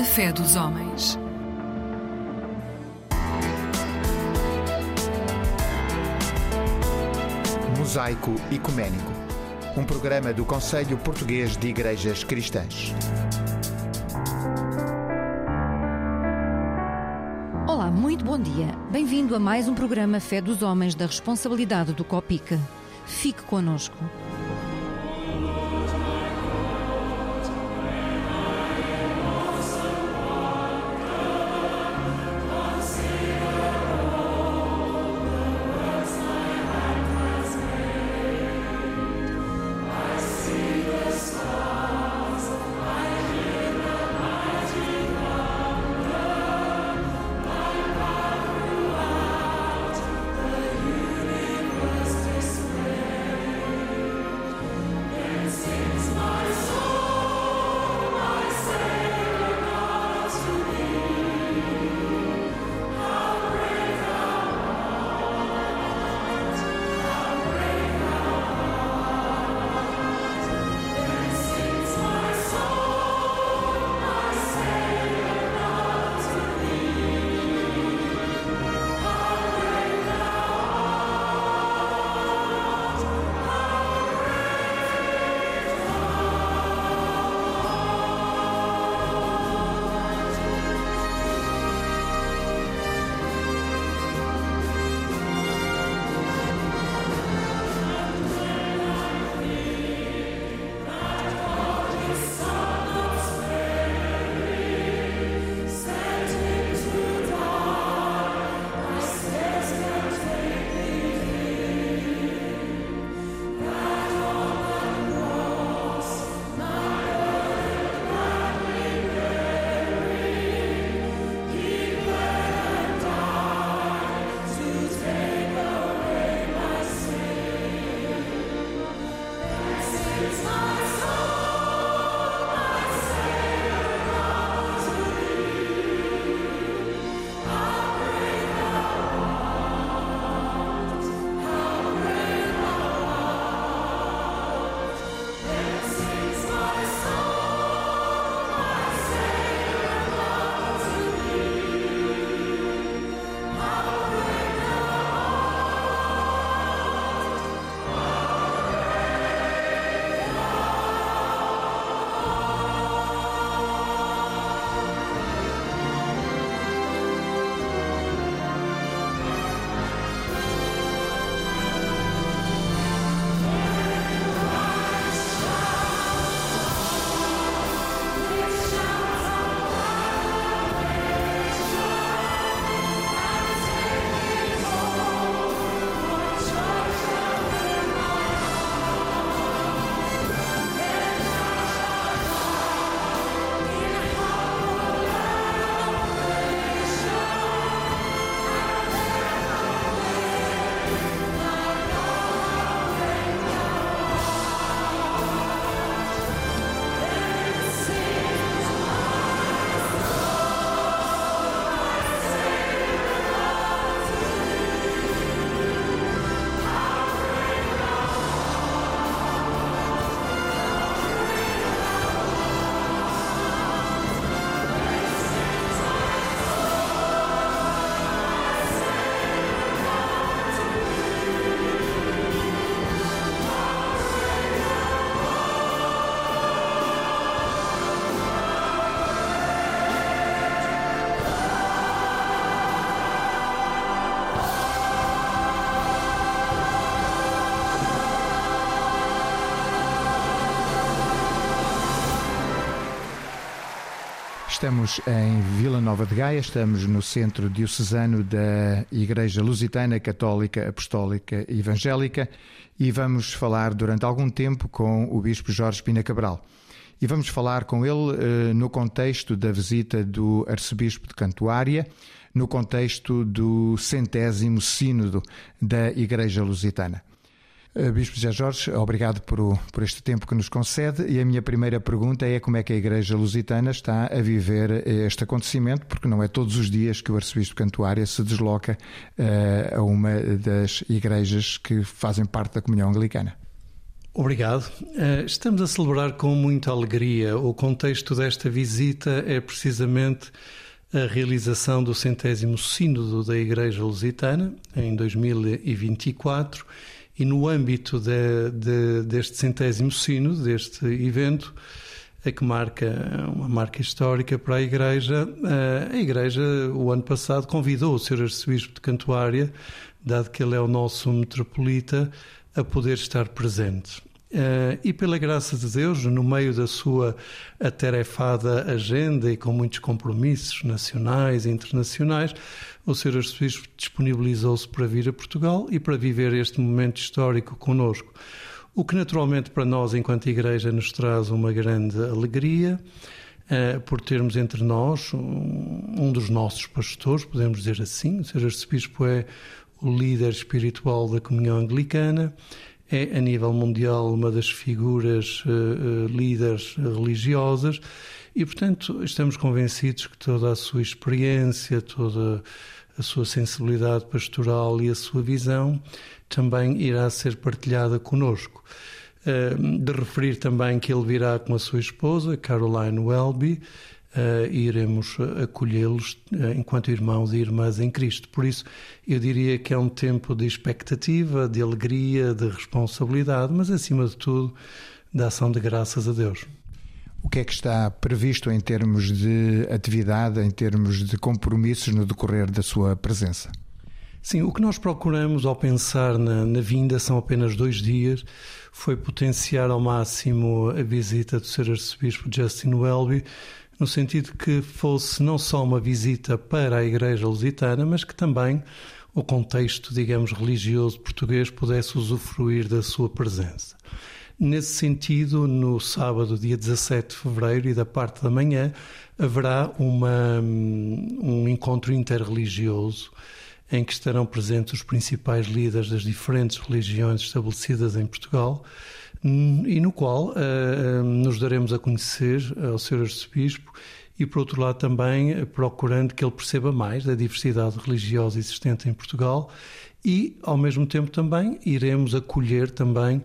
A fé dos homens. Mosaico Ecuménico, um programa do Conselho Português de Igrejas Cristãs. Olá, muito bom dia. Bem-vindo a mais um programa Fé dos Homens da responsabilidade do COPIC. Fique conosco. Estamos em Vila Nova de Gaia, estamos no centro diocesano da Igreja Lusitana Católica Apostólica Evangélica e vamos falar durante algum tempo com o Bispo Jorge Pina Cabral. E vamos falar com ele eh, no contexto da visita do Arcebispo de Cantuária, no contexto do centésimo sínodo da Igreja Lusitana. Eh, Bispo José Jorge, obrigado por, por este tempo que nos concede. E a minha primeira pergunta é como é que a Igreja Lusitana está a viver este acontecimento, porque não é todos os dias que o Arcebispo Cantuária se desloca uh, a uma das igrejas que fazem parte da comunhão anglicana. Obrigado. Eh, estamos a celebrar com muita alegria. O contexto desta visita é precisamente a realização do centésimo sínodo da Igreja Lusitana em 2024 e no âmbito de, de, deste centésimo sínodo, deste evento, a que marca uma marca histórica para a Igreja. Eh, a Igreja, o ano passado, convidou o Sr. Arcebispo de Cantuária, dado que ele é o nosso metropolita, a poder estar presente. Uh, e pela graça de Deus, no meio da sua atarefada agenda e com muitos compromissos nacionais e internacionais, o Sr. Arcebispo disponibilizou-se para vir a Portugal e para viver este momento histórico conosco. O que naturalmente para nós, enquanto Igreja, nos traz uma grande alegria uh, por termos entre nós um, um, dos nossos pastores, podemos dizer assim. O Sr. Arcebispo é o líder espiritual da comunhão anglicana é, a nível mundial, uma das figuras uh, líderes religiosas e, portanto, estamos convencidos que toda a sua experiência, toda a sua sensibilidade pastoral e a sua visão também irá ser partilhada conosco. Uh, de referir também que ele virá com a sua esposa, Caroline Welby, uh, iremos acolhê-los uh, enquanto irmãos e irmãs em Cristo. Por isso, eu diria que é um tempo de expectativa, de alegria, de responsabilidade, mas acima de tudo, da ação de graças a Deus. O que é que está previsto em termos de atividade, em termos de compromissos no decorrer da sua presença? Sim, o que nós procuramos ao pensar na, na, vinda são apenas dois dias. Foi potenciar ao máximo a visita do Sr. Arcebispo Justin Welby, no sentido que fosse não só uma visita para a Igreja Lusitana, mas que também o contexto, digamos, religioso português pudesse usufruir da sua presença. Nesse sentido, no sábado, dia 17 de fevereiro, e da parte da manhã, haverá uma, um encontro interreligioso em que estarão presentes os principais líderes das diferentes religiões estabelecidas em Portugal e no qual uh, nos daremos a conhecer ao Sr. Arcebispo e, por outro lado, também procurando que ele perceba mais da diversidade religiosa existente em Portugal e, ao mesmo tempo, também iremos acolher também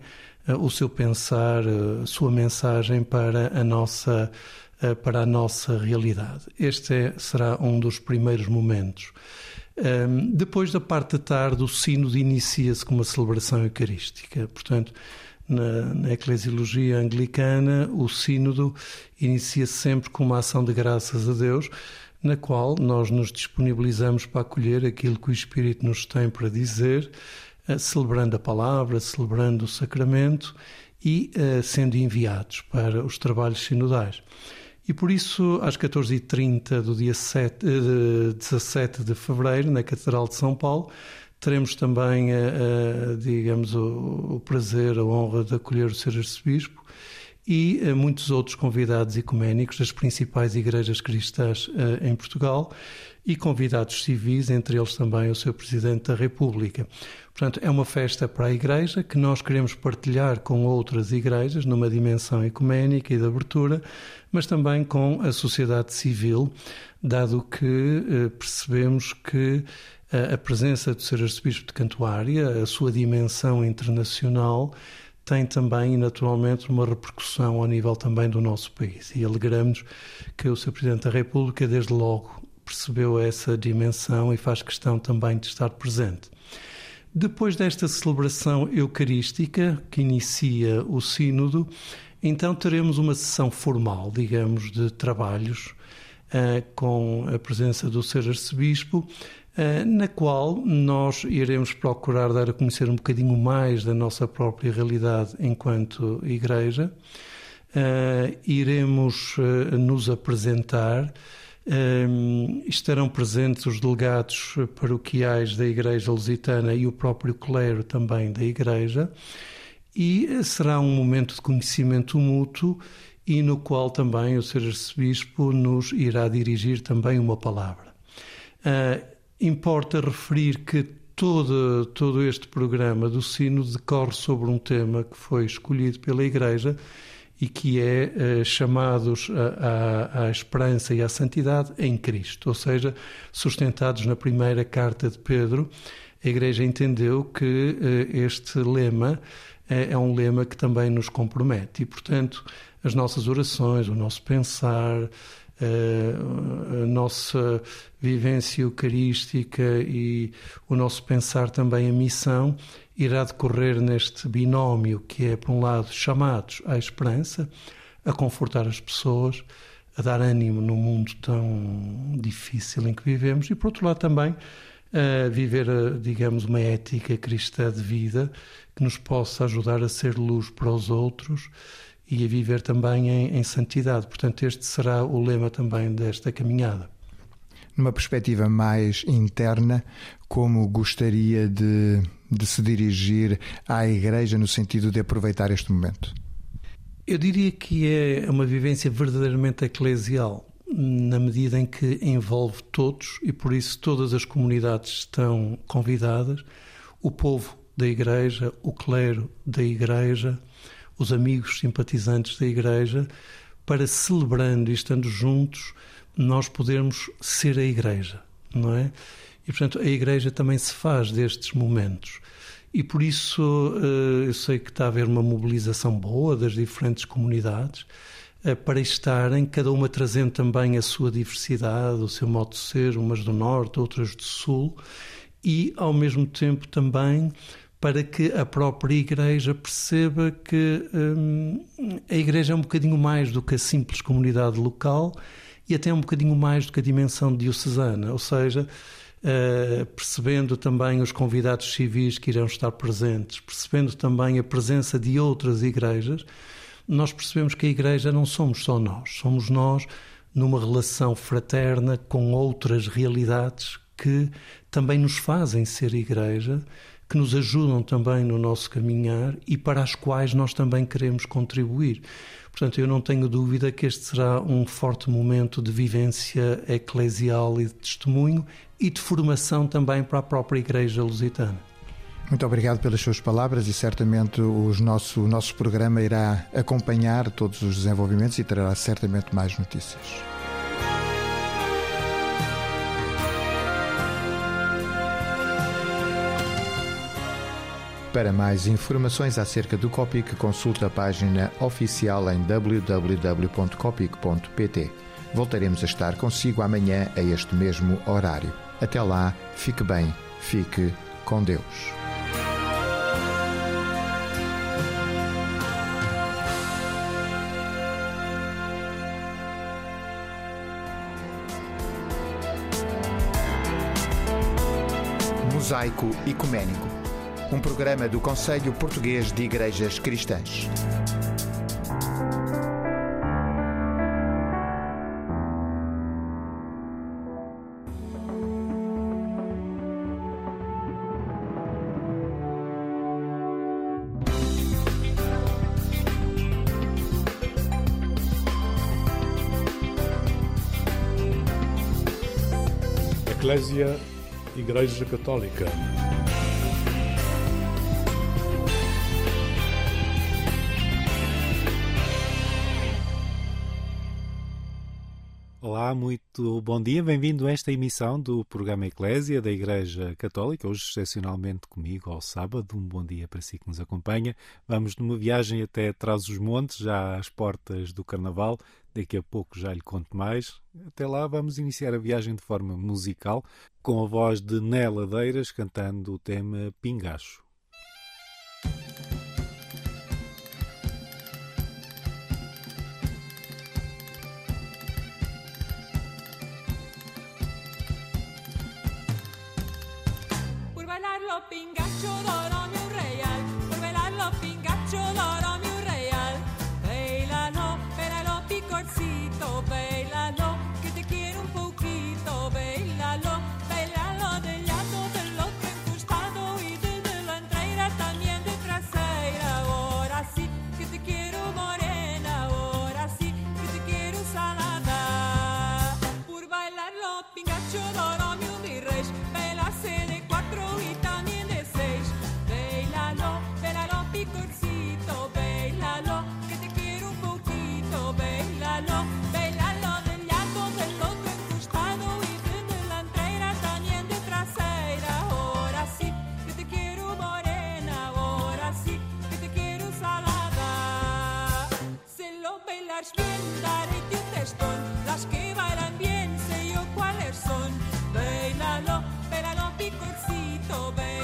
o seu pensar, a sua mensagem para a nossa para a nossa realidade. Este é, será um dos primeiros momentos. Um, depois da parte da tarde, o sino inicia-se com uma celebração eucarística. Portanto, na, na eclesiologia anglicana, o sínodo inicia-se sempre com uma ação de graças a Deus, na qual nós nos disponibilizamos para acolher aquilo que o Espírito nos tem para dizer, eh, celebrando a palavra, celebrando o sacramento e uh, sendo enviados para os trabalhos sinodais. E por isso, às 14h30 do dia 7, uh, 17 de fevereiro, na Catedral de São Paulo, Teremos também, a, a, digamos, o, o, prazer, a honra de acolher o Sr. Arcebispo e a, muitos outros convidados ecuménicos das principais igrejas cristãs em Portugal e convidados civis, entre eles também o Sr. Presidente da República. Portanto, é uma festa para a Igreja que nós queremos partilhar com outras igrejas numa dimensão ecuménica e de abertura, mas também com a sociedade civil, dado que eh, percebemos que a presença do Sr. Arcebispo de Cantuária, a sua dimensão internacional, tem também, naturalmente, uma repercussão ao nível também do nosso país. E alegramos que o Sr. Presidente da República, desde logo, percebeu essa dimensão e faz questão também de estar presente. Depois desta celebração eucarística, que inicia o Sínodo, então teremos uma sessão formal, digamos, de trabalhos, uh, com a presença do Sr. Arcebispo, eh, na qual nós iremos procurar dar a conhecer um bocadinho mais da nossa própria realidade enquanto Igreja. Uh, iremos nos apresentar. Estarão presentes os delegados paroquiais da Igreja Lusitana e o próprio clero também da Igreja, e será um momento de conhecimento mútuo e no qual também o Sr. Arcebispo nos irá dirigir também uma palavra. Uh, Importa referir que todo, todo este programa do Sino decorre sobre um tema que foi escolhido pela Igreja e que é eh, chamados à esperança e à santidade em Cristo, ou seja, sustentados na primeira carta de Pedro, a Igreja entendeu que eh, este lema é, é um lema que também nos compromete. E, portanto, as nossas orações, o nosso pensar, eh, a nossa vivência eucarística e o nosso pensar também a missão irá decorrer neste binómio que é, por um lado, chamados à esperança, a confortar as pessoas, a dar ânimo no mundo tão difícil em que vivemos e, por outro lado, também a viver, digamos, uma ética cristã de vida que nos possa ajudar a ser luz para os outros e a viver também em, em santidade. Portanto, este será o lema também desta caminhada. Numa perspectiva mais interna, como gostaria de, de se dirigir à Igreja no sentido de aproveitar este momento? Eu diria que é uma vivência verdadeiramente eclesial, na medida em que envolve todos e por isso todas as comunidades estão convidadas, o povo da Igreja, o clero da Igreja, os amigos simpatizantes da Igreja, para celebrando e estando juntos, nós podermos ser a Igreja, não é? E portanto a Igreja também se faz destes momentos. E por isso eh, eu sei que está a haver uma mobilização boa das diferentes comunidades eh, para estarem, cada uma trazendo também a sua diversidade, o seu modo de ser, umas do norte, outras do sul, e ao mesmo tempo também para que a própria Igreja perceba que hum, a Igreja é um bocadinho mais do que a simples comunidade local e até um bocadinho mais do que a dimensão diocesana, ou seja, uh, percebendo também os convidados civis que irão estar presentes, percebendo também a presença de outras igrejas, nós percebemos que a Igreja não somos só nós, somos nós numa relação fraterna com outras realidades que também nos fazem ser Igreja que nos ajudam também no nosso caminhar e para as quais nós também queremos contribuir. Portanto, eu não tenho dúvida que este será um forte momento de vivência eclesial e de testemunho e de formação também para a própria Igreja Lusitana. Muito obrigado pelas suas palavras e certamente os nosso, o nosso programa irá acompanhar todos os desenvolvimentos e trará certamente mais notícias. Para mais informações acerca do Copic, consulte a página oficial em www.copic.pt. Voltaremos a estar consigo amanhã a este mesmo horário. Até lá, fique bem, fique com Deus. Mosaico Ecumênico um programa do Conselho Português de Igrejas Cristãs. Eclésia Igreja Católica. Olá, muito bom dia, bem-vindo a esta emissão do programa Eclésia da Igreja Católica, hoje excepcionalmente comigo ao sábado. Um bom dia para si que nos acompanha. Vamos numa viagem até Trás-os-Montes, já às portas do Carnaval. Daqui a pouco já lhe conto mais. Até lá vamos iniciar a viagem de forma musical, com a voz de Nela Deiras cantando o tema Pingacho. troppo ingaccio d'oro. Oh bene.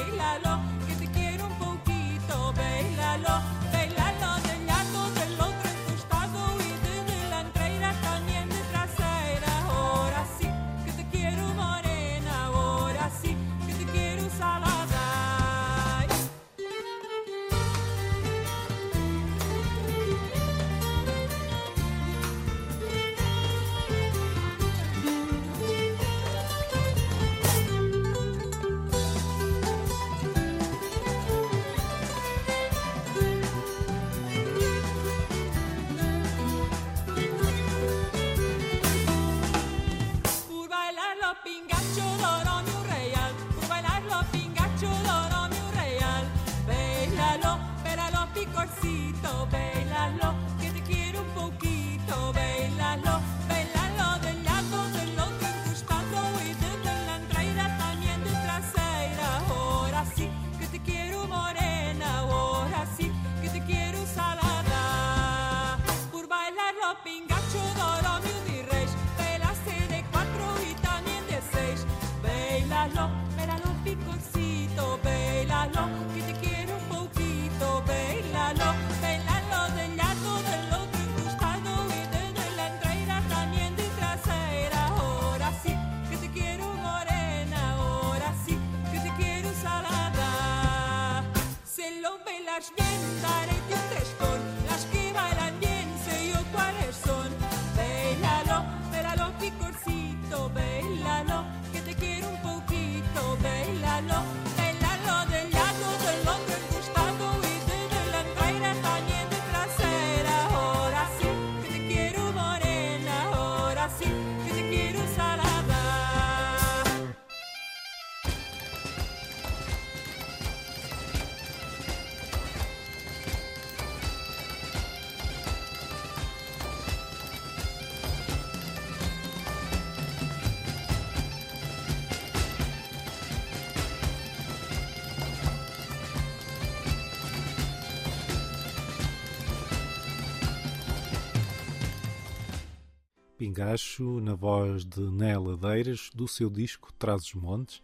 Pingacho, na voz de Né Ladeiras, do seu disco Traz os Montes,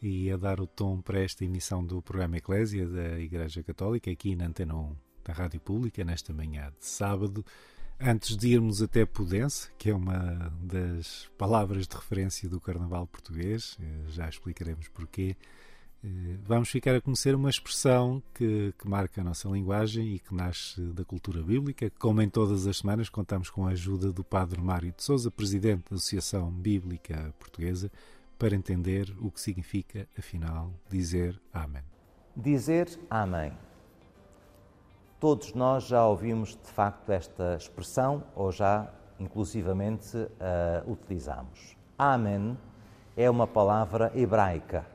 e a dar o tom para esta emissão do programa Eclésia da Igreja Católica, aqui na Antena 1 da Rádio Pública, nesta manhã de sábado. Antes de irmos até Pudense, que é uma das palavras de referência do Carnaval português, eh, já explicaremos porquê, vamos ficar a conhecer uma expressão que, que, marca a nossa linguagem e que nasce da cultura bíblica. Como em todas as semanas, contamos com a ajuda do Padre Mário de Souza, presidente da Associação Bíblica Portuguesa, para entender o que significa, afinal, dizer Amém. Dizer Amém. Todos nós já ouvimos de facto esta expressão ou já, inclusivamente, a utilizamos. Amém é uma palavra hebraica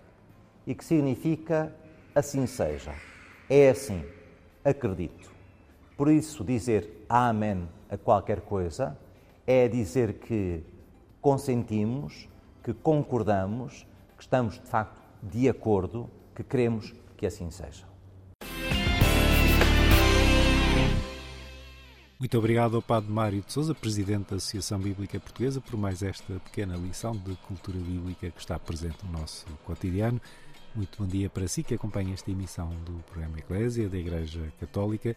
e que significa assim seja. É assim, acredito. Por isso, dizer Amém a qualquer coisa é dizer que consentimos, que concordamos, que estamos de facto de acordo, que queremos que assim seja. Muito obrigado ao Padre Mário de Souza, Presidente da Associação Bíblica Portuguesa, por mais esta pequena lição de cultura bíblica que está presente no nosso cotidiano. Muito bom dia para si que acompanha esta emissão do programa Eclésia da Igreja Católica.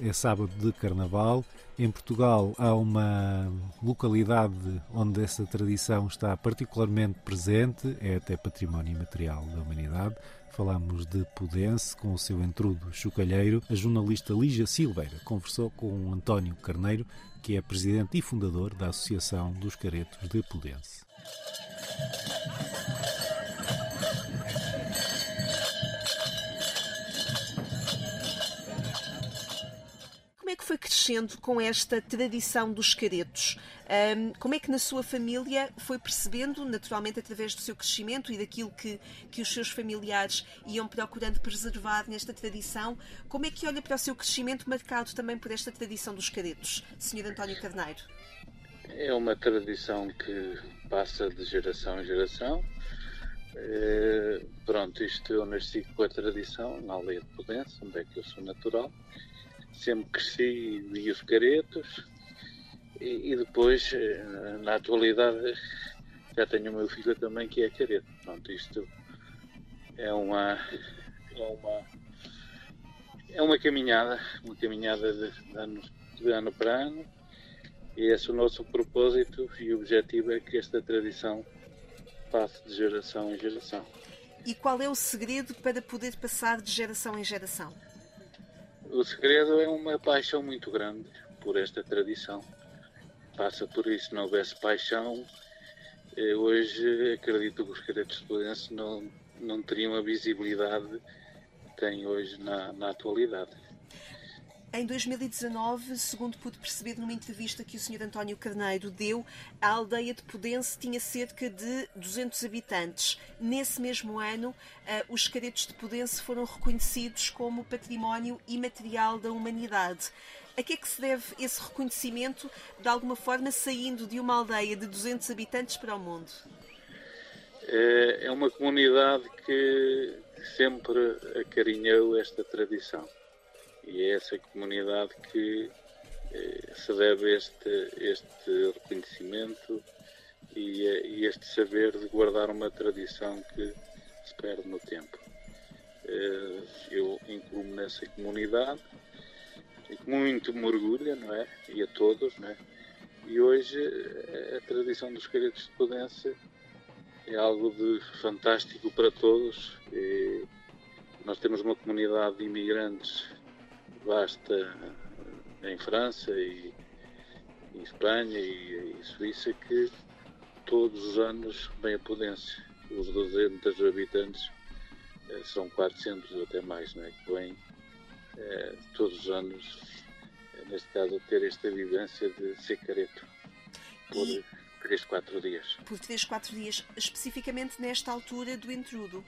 É sábado de Carnaval. Em Portugal há uma localidade onde essa tradição está particularmente presente, é até património imaterial da humanidade. Falamos de Pudense, com o seu entrudo chocalheiro. A jornalista Lígia Silveira conversou com António Carneiro, que é presidente e fundador da Associação dos Caretos de Pudense. Foi crescendo com esta tradição dos caretos? Um, como é que na sua família foi percebendo, naturalmente através do seu crescimento e daquilo que, que os seus familiares iam procurando preservar nesta tradição, como é que olha para o seu crescimento marcado também por esta tradição dos caretos, Sr. António Carneiro? É uma tradição que passa de geração em geração. É, pronto, isto eu nasci com a tradição na aldeia de Pudense, onde é que eu sou natural sempre cresci vi os caretos e, e, depois, eh, na atualidade, já tenho o meu filho também que é careto. Pronto, isto é uma, é uma, é uma caminhada, uma caminhada de, de, ano, de ano para ano e esse é o nosso propósito e objetivo é que esta tradição passe de geração em geração. E qual é o segredo para poder passar de geração em geração? O segredo é uma paixão muito grande por esta tradição. Passa por isso, se não houvesse paixão, eh, hoje acredito que os caretos estudantes não, não teriam a visibilidade que têm hoje na, na atualidade. Em 2019, segundo pude perceber numa entrevista que o Sr. António Carneiro deu, a aldeia de Pudense tinha cerca de 200 habitantes. Nesse mesmo ano, eh, os caretos de Pudense foram reconhecidos como património imaterial da humanidade. A que é que se deve esse reconhecimento, de alguma forma saindo de uma aldeia de 200 habitantes para o mundo? É, é uma comunidade que sempre acarinhou esta tradição e é essa comunidade que eh, se deve este, este reconhecimento e, e, este saber de guardar uma tradição que se perde no tempo. Eh, eu incluo-me nessa comunidade e com muito me orgulha, não é? E a todos, não é? E hoje eh, a tradição dos caretos de Pudense é algo de fantástico para todos. E nós temos uma comunidade de imigrantes basta em França e em Espanha e, e Suíça que todos os anos bem a Pudense. Os 200 habitantes eh, são 400 ou até mais, não é? Que vêm eh, todos os anos, eh, neste caso, ter esta vivência de ser careto por e... 3, 4 dias. Por 3, 4 dias, especificamente nesta altura do intrudo.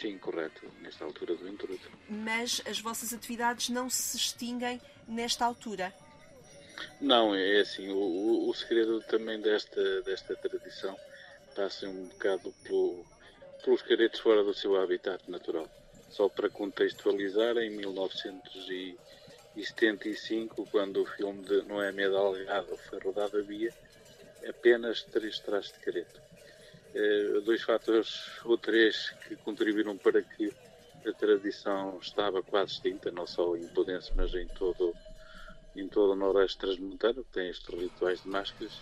Sim, correto, nesta altura do intrudo. Mas as vossas atividades não se extinguem nesta altura? Não, é assim, o, o segredo também desta, desta tradição passa um bocado pelo, pelos caretos fora do seu habitat natural. Só para contextualizar, em 1975, quando o filme de Noémia Delgado foi rodado, havia apenas três traços de careto. Eh, dois fatores ou três que contribuíram para que a tradição estava quase extinta, não só em Podense, mas em todo, em todo o Noroeste Transmontano, que tem estes rituais de máscaras.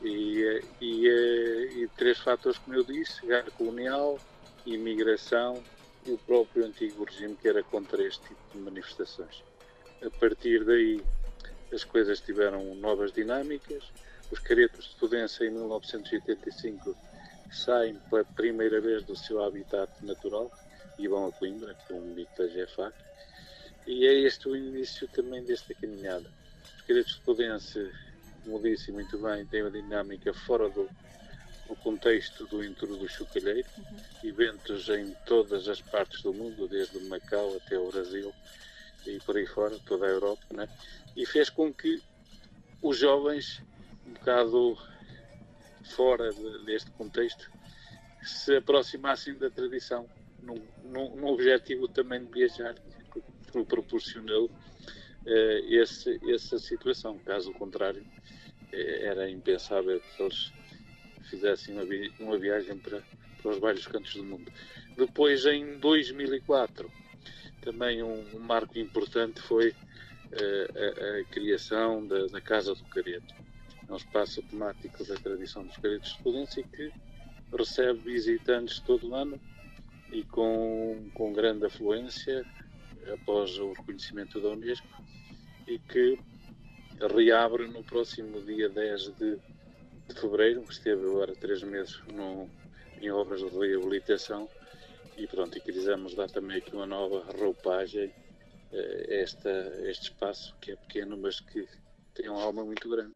E, e, e, três fatores, como eu disse, guerra colonial, imigração e o próprio antigo regime que era contra este tipo de manifestações. A partir daí as coisas tiveram novas dinâmicas. Os caretos de Pudense em 1985 saem pela primeira vez do seu habitat natural e vão a Coimbra, com um mito da GFAC. E é este o início também desta caminhada. Os caretos de Pudense, como disse muito bem, têm uma dinâmica fora do, do contexto do intro do chocalheiro, uhum. eventos em todas as partes do mundo, desde Macau até o Brasil e por aí fora, toda a Europa, né? e fez com que os jovens, um bocado fora de, deste contexto, se aproximassem da tradição, num, num, num objetivo também de viajar, que proporcionou eh, esse, essa situação. Caso contrário, eh, era impensável que eles fizessem uma, vi uma viagem para, para os vários cantos do mundo. Depois, em 2004, também um, um marco importante foi eh, a, a, criação da, da Casa do Careto é um espaço temático da tradição dos caretos de Pudense que recebe visitantes todo o ano e com, com grande afluência após o reconhecimento da Unesco e que reabre no próximo dia 10 de, de fevereiro, que esteve agora três meses no, em obras de reabilitação e pronto, e quisemos dar também aqui uma nova roupagem a esta, este espaço que é pequeno mas que tem uma alma muito grande.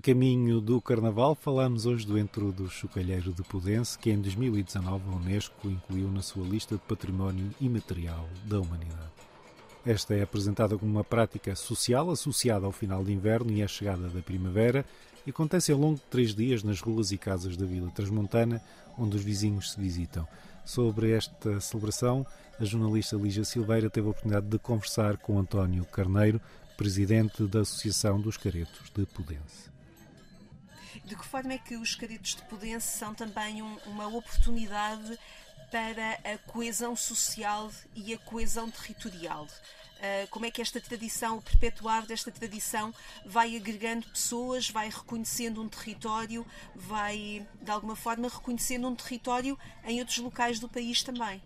A caminho do Carnaval, falamos hoje do entro do Chocalheiro de Pudense, que em 2019 a Unesco incluiu na sua lista de património imaterial da humanidade. Esta é apresentada como uma prática social associada ao final de inverno e à chegada da primavera e acontece ao longo de três dias nas ruas e casas da Vila Transmontana, onde os vizinhos se visitam. Sobre esta celebração, a jornalista Lígia Silveira teve a oportunidade de conversar com António Carneiro, presidente da Associação dos Caretos de Pudense. De que forma é que os cadetes de Pudense são também um, uma oportunidade para a coesão social e a coesão territorial? Uh, como é que esta tradição, o perpetuar desta tradição, vai agregando pessoas, vai reconhecendo um território, vai de alguma forma reconhecendo um território em outros locais do país também?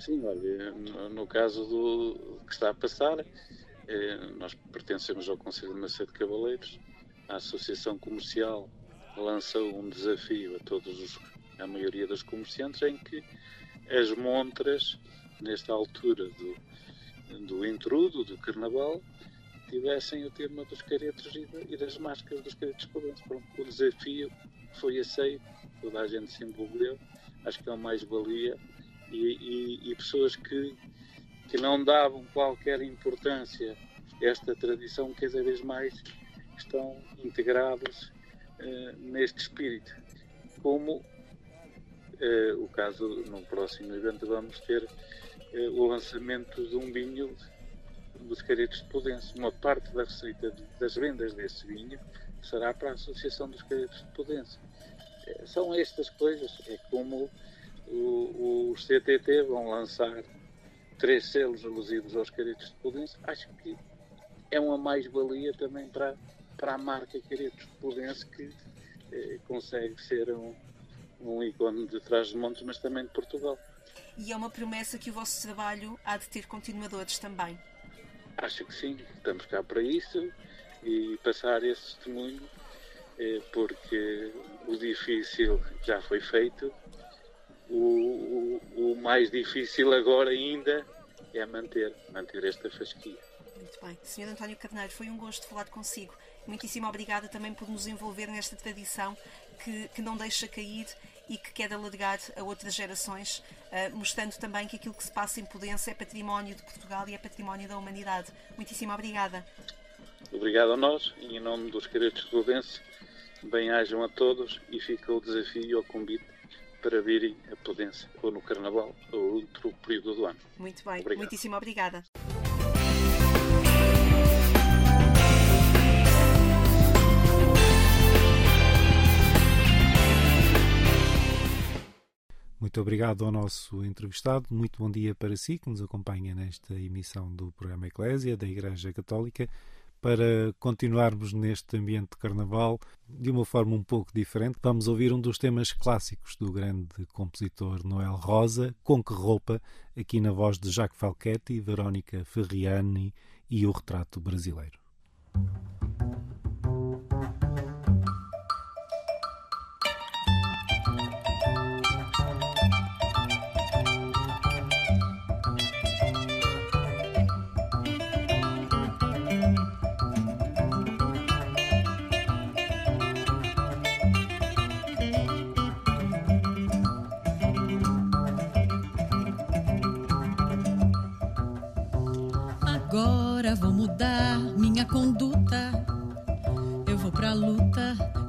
Sim, olha, no, caso do que está a passar, eh, nós pertencemos ao Conselho de Macedo Cavaleiros a Associação Comercial lançou um desafio a todos os, a maioria dos comerciantes em que as montras, nesta altura do, do intrudo, do carnaval, tivessem o tema dos caretos e, das máscaras dos caretos. Pronto, o desafio foi aceito, toda a gente se envolveu, acho que é o mais-valia, e, e, e, pessoas que, que não davam qualquer importância a esta tradição, cada vez mais estão integrados uh, neste espírito. Como uh, o caso, no próximo evento, vamos ter uh, o lançamento de um vinho dos caretos de Pudense. Uma parte da receita das vendas desse vinho será para a Associação dos Caretos de Pudense. são estas coisas. É como o, os CTT vão lançar três selos alusivos aos caretos de Pudense. Acho que é uma mais-valia também para para a marca Caretos Pudense que eh, consegue ser um, um ícone de trás-de-montes, mas também de Portugal. E é uma promessa que o vosso trabalho há de ter continuadores também? Acho que sim, estamos cá para isso e passar esse testemunho, eh, porque o difícil já foi feito, o, o, o mais difícil agora ainda é manter, manter esta fasquia. Muito bem. Sr. António Carneiro, foi um gosto falar consigo. Muitíssimo obrigada também por nos envolver nesta tradição que, que não deixa cair e que quer alargar a outras gerações, uh, mostrando também que aquilo que se passa em Pudense é património de Portugal e é património da humanidade. Muitíssimo obrigada. Obrigado a nós e em nome dos queridos pudenses, bem-ajam a todos e fica o desafio e o convite para virem a Pudense ou no Carnaval ou outro período do ano. Muito bem, Obrigado. muitíssimo obrigada. Muito obrigado ao nosso entrevistado. Muito bom dia para si que nos acompanha nesta emissão do programa Eclésia da Igreja Católica. Para continuarmos neste ambiente de carnaval de uma forma um pouco diferente, vamos ouvir um dos temas clássicos do grande compositor Noel Rosa, Com Que Roupa, aqui na voz de Jacques Falchetti, Verónica Ferriani e o Retrato Brasileiro.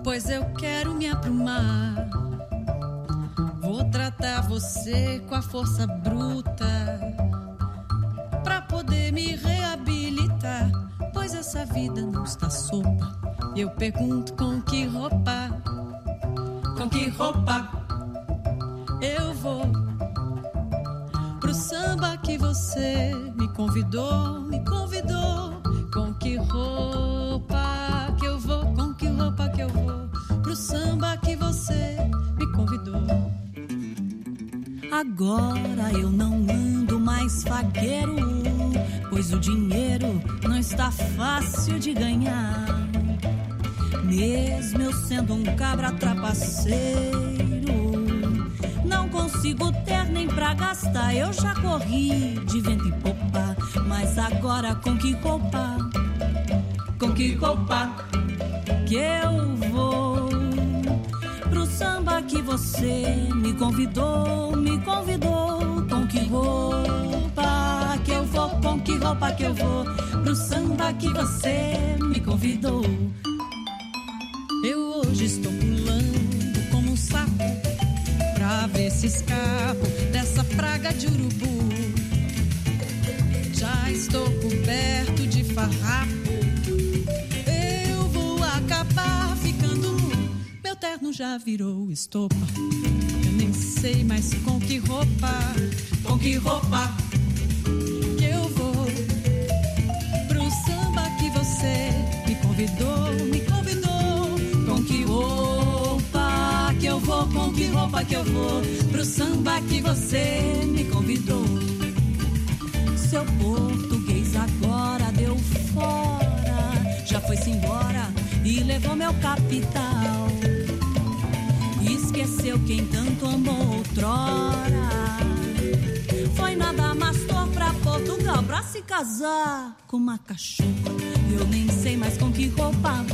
Pois eu quero me aprumar. Vou tratar você com a força bruta pra poder me reabilitar, pois essa vida não está sopa. Eu pergunto com que roupa, com que roupa eu vou samba que você me convidou, me convidou. Com que roupa que eu vou, com que roupa que eu vou pro samba que você me convidou. Agora eu não ando mais fagueiro, pois o dinheiro não está fácil de ganhar. Mesmo eu sendo um cabra trapaceiro, não consigo ter nem pra gastar. Eu já corri de vento e popa, mas agora com que roupa? Com que roupa que eu vou? samba que você me convidou, me convidou. Com que roupa que eu vou, com que roupa que eu vou pro samba que você me convidou. Eu hoje estou pulando como um sapo pra ver se escapo praga de urubu. Já estou coberto de farrapo terno já virou estopa. Eu nem sei mais com que roupa, com que roupa com que eu vou pro samba que você me convidou. Seu português agora deu fora, já foi-se embora e levou meu capital esqueceu quem tanto amou outrora. Foi nada mastor pra Portugal pra se casar com uma cachorra. Eu nem sei mais com que roupa,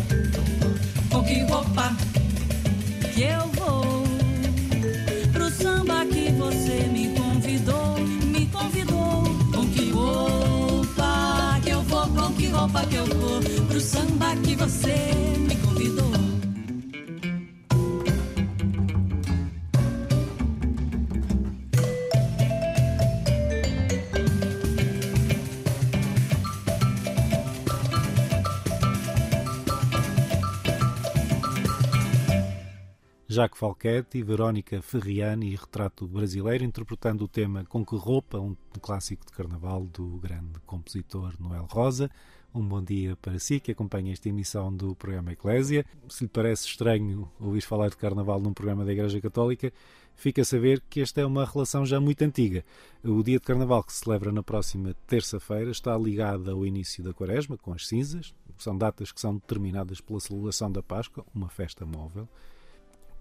com que roupa que eu vou roupa que eu vou, pro samba que você me Jacques Falquete e Verónica Ferriani, retrato brasileiro, interpretando o tema Com que Roupa, um clássico de carnaval do grande compositor Noel Rosa, um bom dia para si que acompanha esta emissão do programa Eclésia. Se lhe parece estranho ouvir falar de Carnaval num programa da Igreja Católica, fica a saber que esta é uma relação já muito antiga. O dia de Carnaval, que se celebra na próxima terça-feira, está ligado ao início da Quaresma, com as cinzas. São datas que são determinadas pela celebração da Páscoa, uma festa móvel.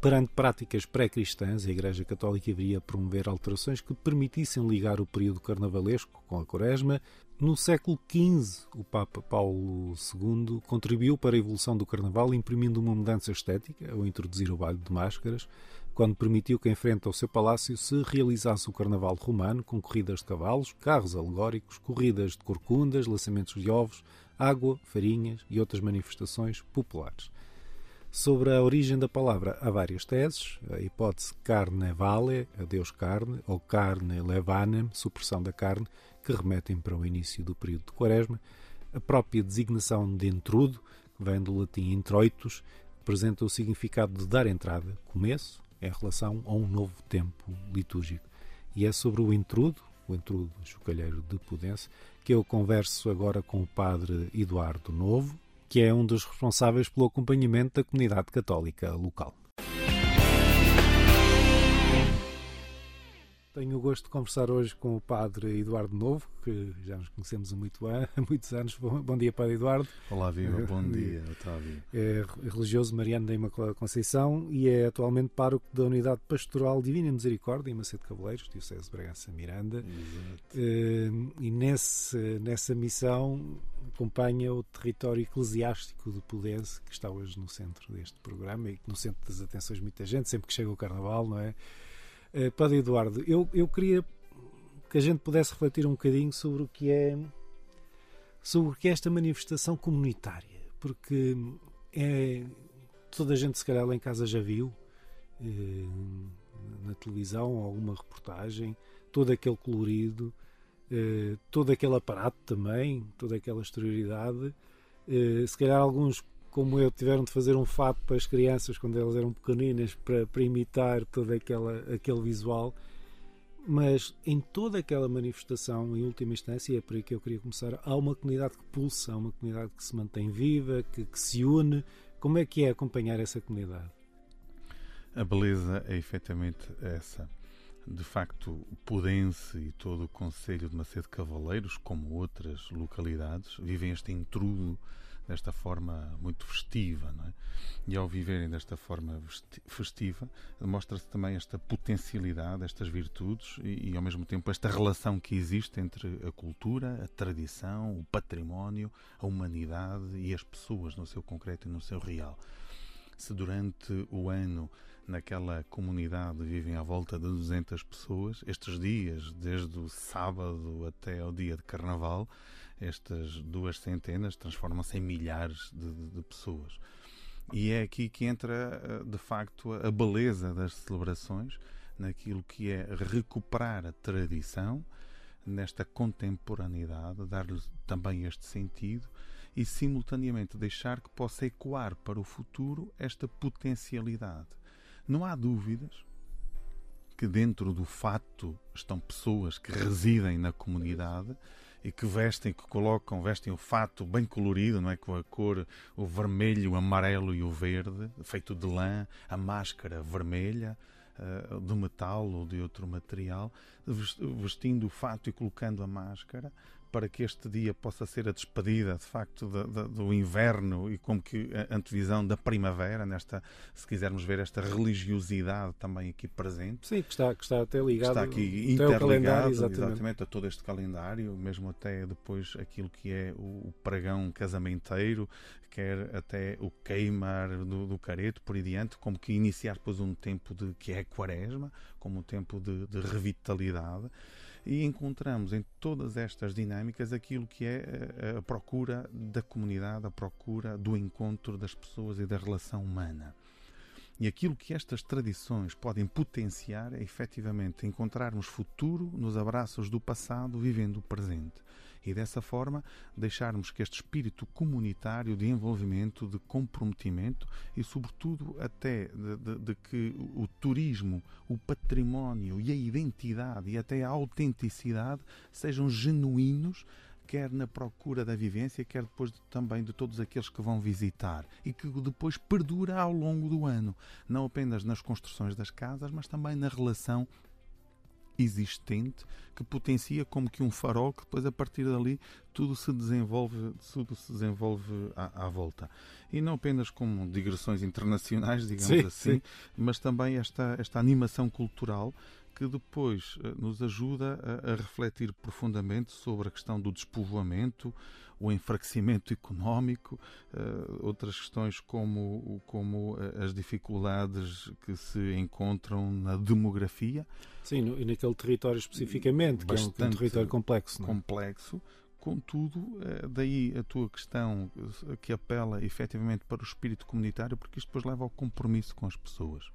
Perante práticas pré-cristãs, a Igreja Católica iria promover alterações que permitissem ligar o período carnavalesco com a Quaresma. No século XV, o Papa Paulo II contribuiu para a evolução do Carnaval, imprimindo uma mudança estética ao introduzir o baile de máscaras, quando permitiu que em frente ao seu palácio se realizasse o Carnaval romano, com corridas de cavalos, carros alegóricos, corridas de corcundas, lançamentos de ovos, água, farinhas e outras manifestações populares. Sobre a origem da palavra há várias teses. A hipótese carne vale, a Deus carne, ou carne levanem, supressão da carne, que remetem para o início do período de quaresma. A própria designação de intrudo, que vem do latim introitus, apresenta o significado de dar entrada, começo, em relação a um novo tempo litúrgico. E é sobre o intrudo, o intrudo chocalheiro de Pudense, que eu converso agora com o padre Eduardo Novo, que é um dos responsáveis pelo acompanhamento da comunidade católica local. Tenho o gosto de conversar hoje com o Padre Eduardo Novo, que já nos conhecemos há, muito, há muitos anos. Bom, bom dia, Padre Eduardo. Olá, Viva. Bom dia, Otávio. É religioso mariano da Imaculada Conceição e é atualmente pároco da Unidade Pastoral Divina Misericórdia em Macedo Cavaleiros, Diocese de Bragança Miranda. Exato. Eh, e nesse, nessa missão acompanha o território eclesiástico de Pudense, que está hoje no centro deste programa e no centro das atenções de muita gente, sempre que chega o Carnaval, não é? Uh, Padre Eduardo, eu, eu queria que a gente pudesse refletir um bocadinho sobre o que é sobre o que é esta manifestação comunitária, porque é toda a gente se calhar lá em casa já viu eh, na televisão alguma reportagem, todo aquele colorido, eh, todo aquele aparato também, toda aquela exterioridade. Eh, se calhar alguns como eu, tiveram de fazer um fato para as crianças quando elas eram pequeninas para, para imitar todo aquela, aquele visual. Mas em toda aquela manifestação, em última instância, e é por aí que eu queria começar, há uma comunidade que pulsa, há uma comunidade que se mantém viva, que, que se une. Como é que é acompanhar essa comunidade? A beleza é efetivamente essa. De facto, Pudense e todo o Conselho de Macedo Cavaleiros, como outras localidades, vivem este intrudo desta forma muito festiva, é? E ao viverem desta forma festiva, mostra-se também esta potencialidade, estas virtudes e, e, ao mesmo tempo, esta relação que existe entre a cultura, a tradição, o património, a humanidade e as pessoas no seu concreto e no seu real. Se durante o ano naquela comunidade vivem à volta de 200 pessoas, estes dias, desde o sábado até ao dia de carnaval, estas duas centenas transformam-se em milhares de, de, de, pessoas. E é aqui que entra, eh, de facto, a beleza das celebrações, naquilo que é recuperar a tradição, nesta contemporaneidade, dar-lhe também este sentido e, simultaneamente, deixar que possa ecoar para o futuro esta potencialidade. Não há dúvidas que dentro do fato estão pessoas que residem na comunidade e que vestem, que colocam, vestem o fato bem colorido, não é? Com a cor, o vermelho, o amarelo e o verde, feito de lã, a máscara vermelha, uh, de metal ou de outro material, vestindo o fato e colocando a máscara, para que este dia possa ser a despedida, de facto, de, de, do inverno e como que a antevisão da primavera, nesta, se quisermos ver esta religiosidade também aqui presente. Sim, que está, que está até ligado. Está aqui interligado, exatamente. exatamente. a todo este calendário, mesmo até depois aquilo que é o, pregão casamenteiro, quer até o queimar do, do careto, por aí diante, como que iniciar depois um tempo de, que é quaresma, como um tempo de, de revitalidade e encontramos em todas estas dinâmicas aquilo que é eh, a procura da comunidade, a procura do encontro das pessoas e da relação humana. E aquilo que estas tradições podem potenciar é efetivamente encontrarmos futuro nos abraços do passado, vivendo o presente e dessa forma deixarmos que este espírito comunitário de envolvimento, de comprometimento e, sobretudo, até de, de, de, que o turismo, o património e a identidade e até a autenticidade sejam genuínos quer na procura da vivência, quer depois de, também de todos aqueles que vão visitar e que depois perdura ao longo do ano, não apenas nas construções das casas, mas também na relação existente que potencia como que um farol que depois a partir dali tudo se desenvolve tudo se desenvolve à, à volta e não apenas como digressões internacionais digamos sim, assim sim. mas também esta esta animação cultural que depois eh, nos ajuda a, a, refletir profundamente sobre a questão do despovoamento, o enfraquecimento económico, uh, outras questões como, como uh, as dificuldades que se encontram na demografia. Sim, e naquele território especificamente, que é um, um território complexo. Não é? Complexo. Contudo, daí a tua questão que apela efetivamente para o espírito comunitário, porque isto depois leva ao compromisso com as pessoas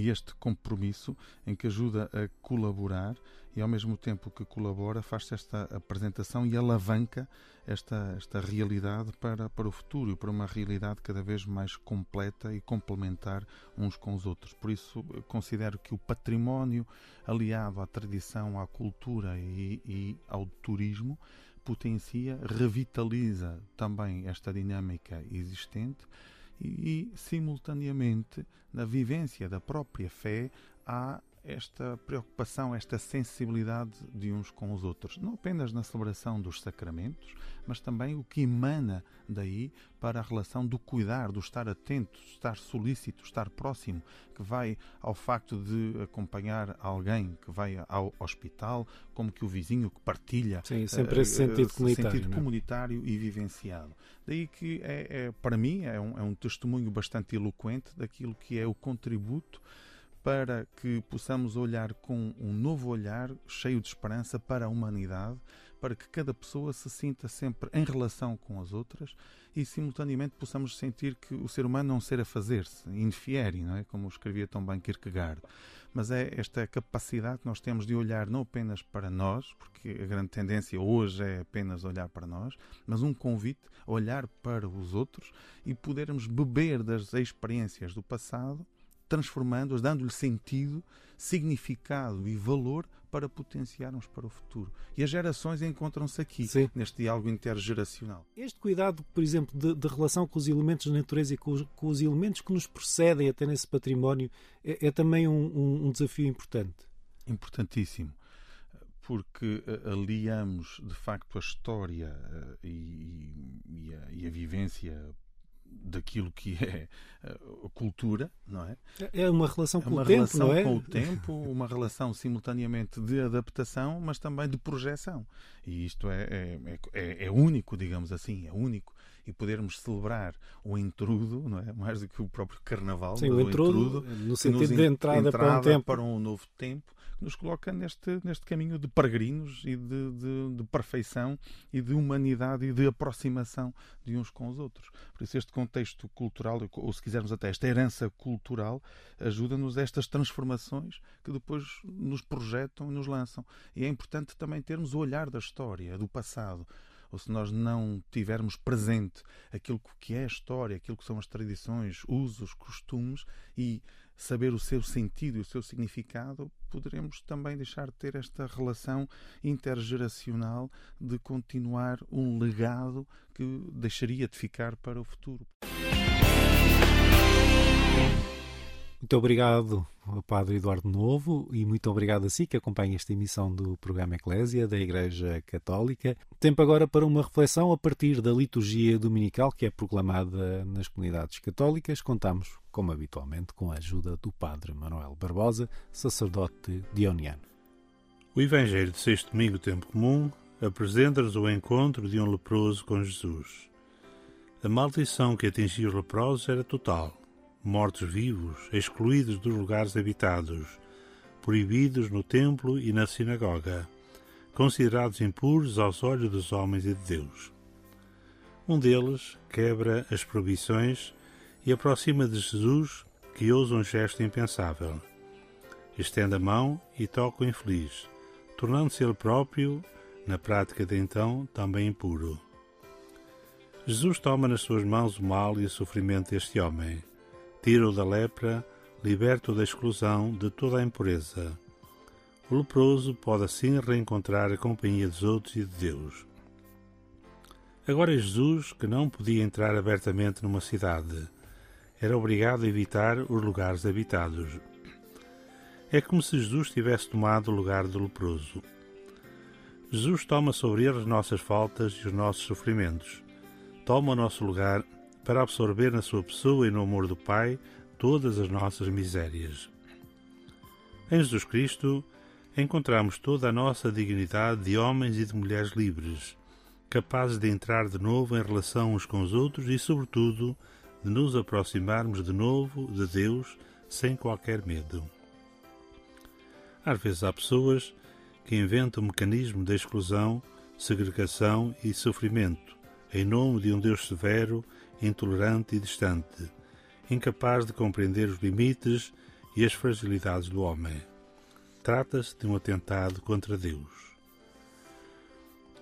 e este compromisso em que ajuda a colaborar e ao mesmo tempo que colabora faz-se esta apresentação e alavanca esta, esta realidade para, para o futuro, para uma realidade cada vez mais completa e complementar uns com os outros. Por isso considero que o património aliado à tradição, à cultura e, e ao turismo potencia, revitaliza também esta dinâmica existente e, simultaneamente, na vivência da própria fé, há esta preocupação, esta sensibilidade de uns com os outros, não apenas na celebração dos sacramentos, mas também o que emana daí para a relação do cuidar, do estar atento, estar solícito, estar próximo, que vai ao facto de acompanhar alguém que vai ao hospital, como que o vizinho que partilha. Sim, sempre esse sentido uh, comunitário. Sentido é? comunitário e vivenciado. Daí que, é, é para mim, é um, é um testemunho bastante eloquente daquilo que é o contributo para que possamos olhar com um novo olhar, cheio de esperança para a humanidade, para que cada pessoa se sinta sempre em relação com as outras e simultaneamente possamos sentir que o ser humano é um ser a fazer-se, infiere, não é? Como escrevia tão bem Kierkegaard. Mas é esta capacidade que nós temos de olhar não apenas para nós, porque a grande tendência hoje é apenas olhar para nós, mas um convite a olhar para os outros e podermos beber das experiências do passado transformando-as, dando-lhe sentido, significado e valor para potenciarmos para o futuro. E as gerações encontram-se aqui, Sim. neste diálogo intergeracional. Este cuidado, por exemplo, de, de relação com os elementos da natureza e com os, com os, elementos que nos precedem até nesse património, é, é também um, um, um desafio importante. Importantíssimo porque uh, aliamos de facto a história uh, e, e, a, e, a, vivência daquilo que é eh, a cultura, não é? É uma relação é com uma o tempo, relação não é? com o tempo, uma relação simultaneamente de adaptação, mas também de projeção. E isto é, é, é, é único, digamos assim, é único. E podermos celebrar o intrudo, não é? Mais do que o próprio carnaval, Sim, o intrudo, intrudo no sentido de entrada, entrada para um tempo. Para um novo tempo nos coloca neste, neste caminho de peregrinos e de, de, de, perfeição e de humanidade e de aproximação de uns com os outros. Por isso, este contexto cultural, ou se quisermos até esta herança cultural, ajuda-nos a estas transformações que depois nos projetam e nos lançam. E é importante também termos o olhar da história, do passado ou se nós não tivermos presente aquilo que é a história, aquilo que são as tradições, usos, costumes e saber o seu sentido e o seu significado, poderemos também deixar de ter esta relação intergeracional de continuar um legado que deixaria de ficar para o futuro. Muito obrigado Padre Eduardo Novo e muito obrigado a si que acompanha esta emissão do programa Eclésia da Igreja Católica. Tempo agora para uma reflexão a partir da liturgia dominical que é proclamada nas comunidades católicas. Contamos, como habitualmente, com a ajuda do Padre Manuel Barbosa, sacerdote dioniano. O Evangelho de sexto domingo tempo comum apresenta-nos o encontro de um leproso com Jesus. A maldição que atingiu os leprosos era total mortos-vivos, excluídos dos lugares habitados, proibidos no templo e na sinagoga, considerados impuros aos olhos dos homens e de Deus. Um deles quebra as proibições e aproxima de Jesus, que ousa um gesto impensável. Estende a mão e toca o infeliz, tornando-se ele próprio, na prática de então, também impuro. Jesus toma nas suas mãos o mal e o sofrimento deste homem tira-o da lepra, liberta-o da exclusão, de toda a impureza. o leproso pode assim reencontrar a companhia dos outros e de Deus. Agora é Jesus que não podia entrar abertamente numa cidade. Era obrigado a evitar os lugares habitados. É como se Jesus tivesse tomado o lugar do leproso. Jesus toma sobre ele as nossas faltas e os nossos sofrimentos. Toma o nosso lugar para absorver na sua pessoa e no amor do Pai todas as nossas misérias. Em Jesus Cristo encontramos toda a nossa dignidade de homens e de mulheres livres, capazes de entrar de novo em relação uns com os outros e, sobretudo, de nos aproximarmos de novo de Deus sem qualquer medo. Às vezes há pessoas que inventam um mecanismo de exclusão, segregação e sofrimento, em nome de um Deus severo, intolerante e distante, incapaz de compreender os limites e as fragilidades do homem. Trata-se de um atentado contra Deus.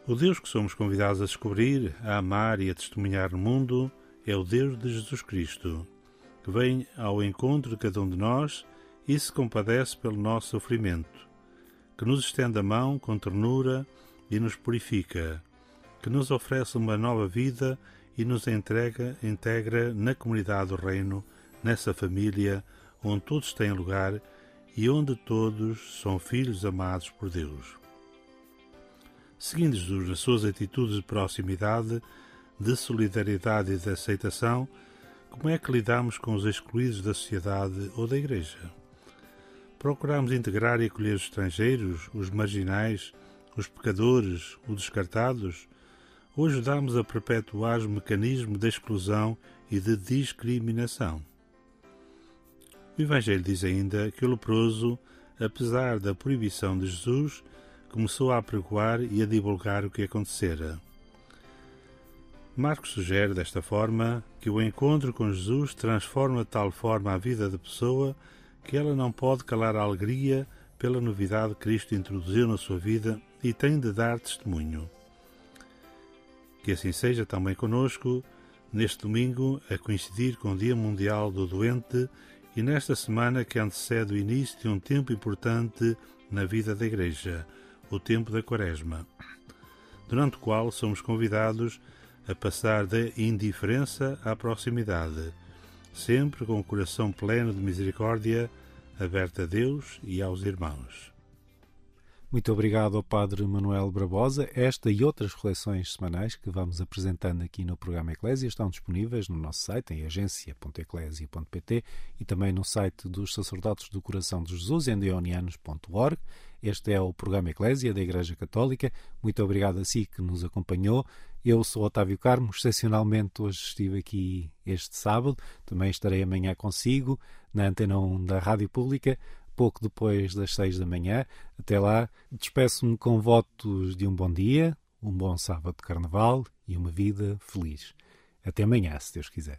O Deus que somos convidados a descobrir, a amar e a testemunhar no mundo é o Deus de Jesus Cristo, que vem ao encontro de cada um de nós e se compadece pelo nosso sofrimento que nos estende a mão com ternura e nos purifica, que nos oferece uma nova vida e nos entrega, integra na comunidade do Reino, nessa família onde todos têm lugar e onde todos são filhos amados por Deus. Seguindo Jesus nas suas atitudes de proximidade, de solidariedade e de aceitação, como é que lidamos com os excluídos da sociedade ou da Igreja? Procuramos integrar e acolher os estrangeiros, os marginais, os pecadores, os descartados, ou ajudamos a perpetuar o mecanismo de exclusão e de discriminação. O Evangelho diz ainda que o leproso, apesar da proibição de Jesus, começou a apregoar e a divulgar o que acontecera. Marcos sugere desta forma que o encontro com Jesus transforma de tal forma a vida da pessoa que ela não pode calar a alegria pela novidade que Cristo introduziu na sua vida e tem de dar testemunho. Que assim seja também conosco, neste domingo, a coincidir com o Dia Mundial do Doente e nesta semana que antecede o início de um tempo importante na vida da Igreja, o tempo da Quaresma, durante o qual somos convidados a passar da indiferença à proximidade sempre com o coração pleno de misericórdia, aberto a Deus e aos irmãos. Muito obrigado ao Padre Manuel Barbosa. Esta e outras reflexões semanais que vamos apresentando aqui no programa Eclésia estão disponíveis no nosso site em agência.eclésia.pt e também no site dos Sacerdotes do Coração de Jesus, endeonianos.org. Este é o programa Eclésia da Igreja Católica. Muito obrigado a si que nos acompanhou. Eu sou Otávio Carmo, excepcionalmente hoje estive aqui este sábado, também estarei amanhã consigo na Antena 1 da Rádio Pública, pouco depois das seis da manhã. Até lá, despeço-me com votos de um bom dia, um bom sábado de carnaval e uma vida feliz. Até amanhã, se Deus quiser.